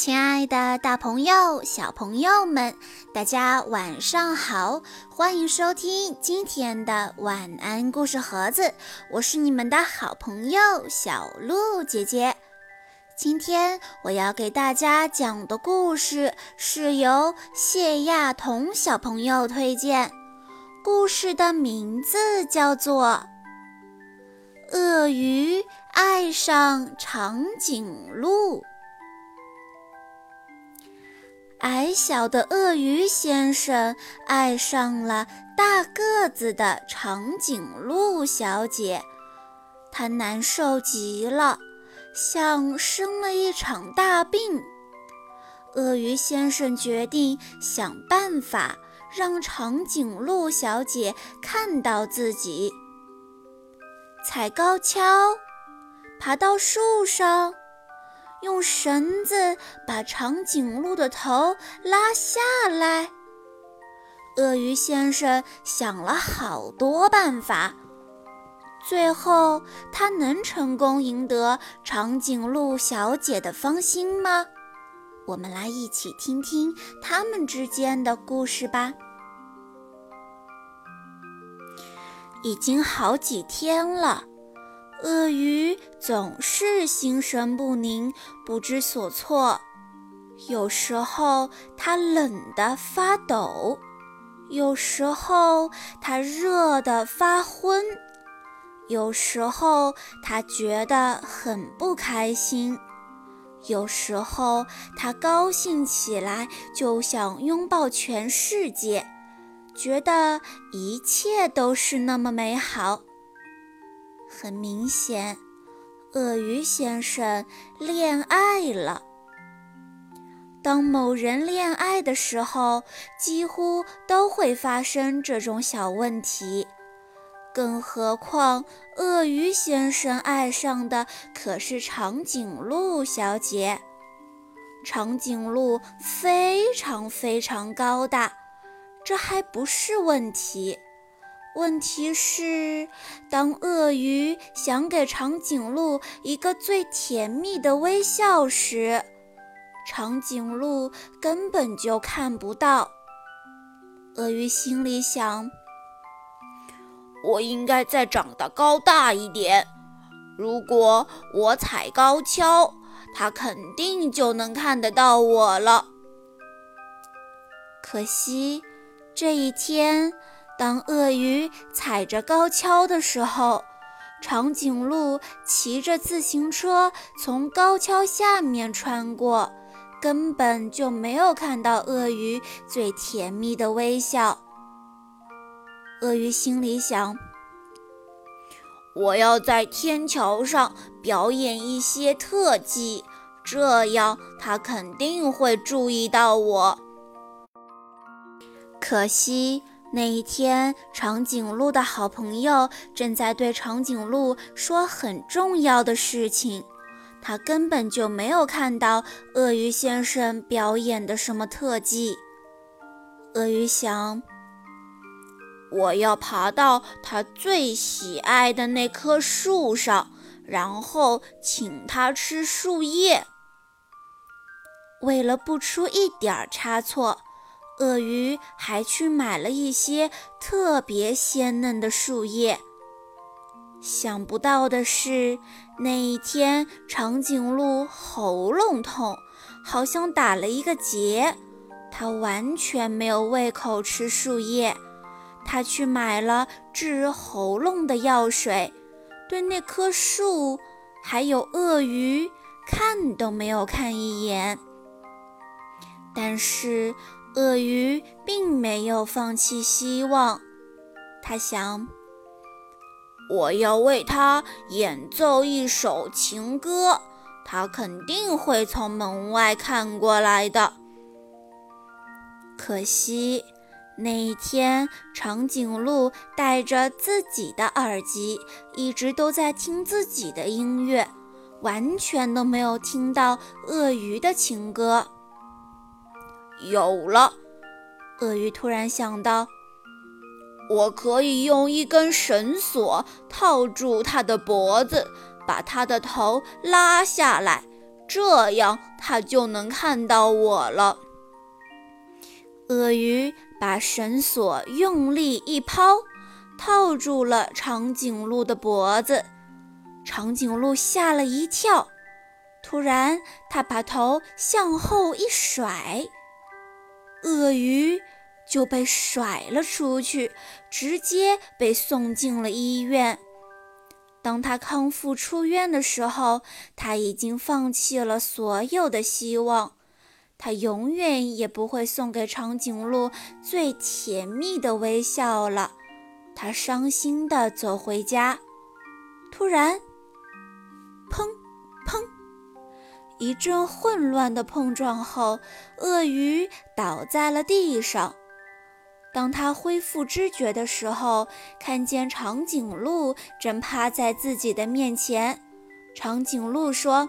亲爱的，大朋友、小朋友们，大家晚上好！欢迎收听今天的晚安故事盒子，我是你们的好朋友小鹿姐姐。今天我要给大家讲的故事是由谢亚彤小朋友推荐，故事的名字叫做《鳄鱼爱上长颈鹿》。矮小的鳄鱼先生爱上了大个子的长颈鹿小姐，他难受极了，像生了一场大病。鳄鱼先生决定想办法让长颈鹿小姐看到自己。踩高跷，爬到树上。用绳子把长颈鹿的头拉下来。鳄鱼先生想了好多办法，最后他能成功赢得长颈鹿小姐的芳心吗？我们来一起听听他们之间的故事吧。已经好几天了。鳄鱼总是心神不宁、不知所措，有时候它冷得发抖，有时候它热得发昏，有时候它觉得很不开心，有时候它高兴起来就想拥抱全世界，觉得一切都是那么美好。很明显，鳄鱼先生恋爱了。当某人恋爱的时候，几乎都会发生这种小问题。更何况，鳄鱼先生爱上的可是长颈鹿小姐。长颈鹿非常非常高大，这还不是问题。问题是，当鳄鱼想给长颈鹿一个最甜蜜的微笑时，长颈鹿根本就看不到。鳄鱼心里想：“我应该再长得高大一点。如果我踩高跷，它肯定就能看得到我了。”可惜，这一天。当鳄鱼踩着高跷的时候，长颈鹿骑着自行车从高跷下面穿过，根本就没有看到鳄鱼最甜蜜的微笑。鳄鱼心里想：“我要在天桥上表演一些特技，这样它肯定会注意到我。”可惜。那一天，长颈鹿的好朋友正在对长颈鹿说很重要的事情，他根本就没有看到鳄鱼先生表演的什么特技。鳄鱼想：“我要爬到他最喜爱的那棵树上，然后请他吃树叶。”为了不出一点差错。鳄鱼还去买了一些特别鲜嫩的树叶。想不到的是，那一天长颈鹿喉咙痛，好像打了一个结，它完全没有胃口吃树叶。它去买了治喉咙的药水，对那棵树还有鳄鱼看都没有看一眼。但是。鳄鱼并没有放弃希望，他想：“我要为他演奏一首情歌，他肯定会从门外看过来的。”可惜那一天，长颈鹿戴着自己的耳机，一直都在听自己的音乐，完全都没有听到鳄鱼的情歌。有了，鳄鱼突然想到，我可以用一根绳索套住它的脖子，把它的头拉下来，这样它就能看到我了。鳄鱼把绳索用力一抛，套住了长颈鹿的脖子。长颈鹿吓了一跳，突然，它把头向后一甩，鳄鱼就被甩了出去，直接被送进了医院。当他康复出院的时候，他已经放弃了所有的希望，他永远也不会送给长颈鹿最甜蜜的微笑了。他伤心地走回家，突然，砰砰，一阵混乱的碰撞后，鳄鱼倒在了地上。当他恢复知觉的时候，看见长颈鹿正趴在自己的面前。长颈鹿说：“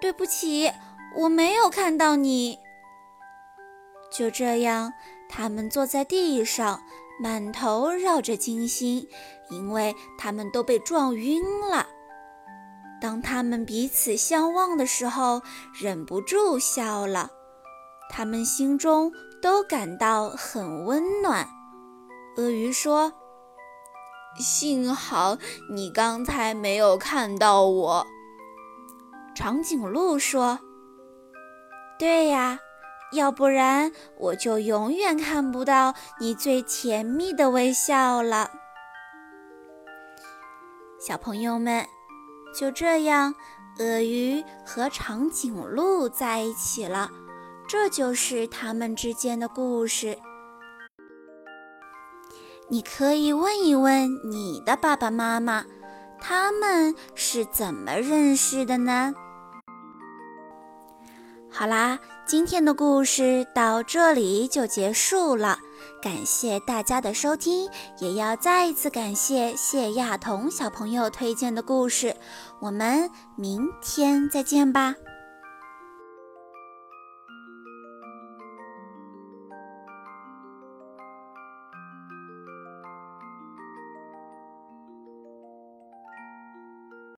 对不起，我没有看到你。”就这样，他们坐在地上，满头绕着金星，因为他们都被撞晕了。他们彼此相望的时候，忍不住笑了。他们心中。都感到很温暖。鳄鱼说：“幸好你刚才没有看到我。”长颈鹿说：“对呀，要不然我就永远看不到你最甜蜜的微笑了。”小朋友们，就这样，鳄鱼和长颈鹿在一起了。这就是他们之间的故事。你可以问一问你的爸爸妈妈，他们是怎么认识的呢？好啦，今天的故事到这里就结束了。感谢大家的收听，也要再一次感谢谢亚彤小朋友推荐的故事。我们明天再见吧。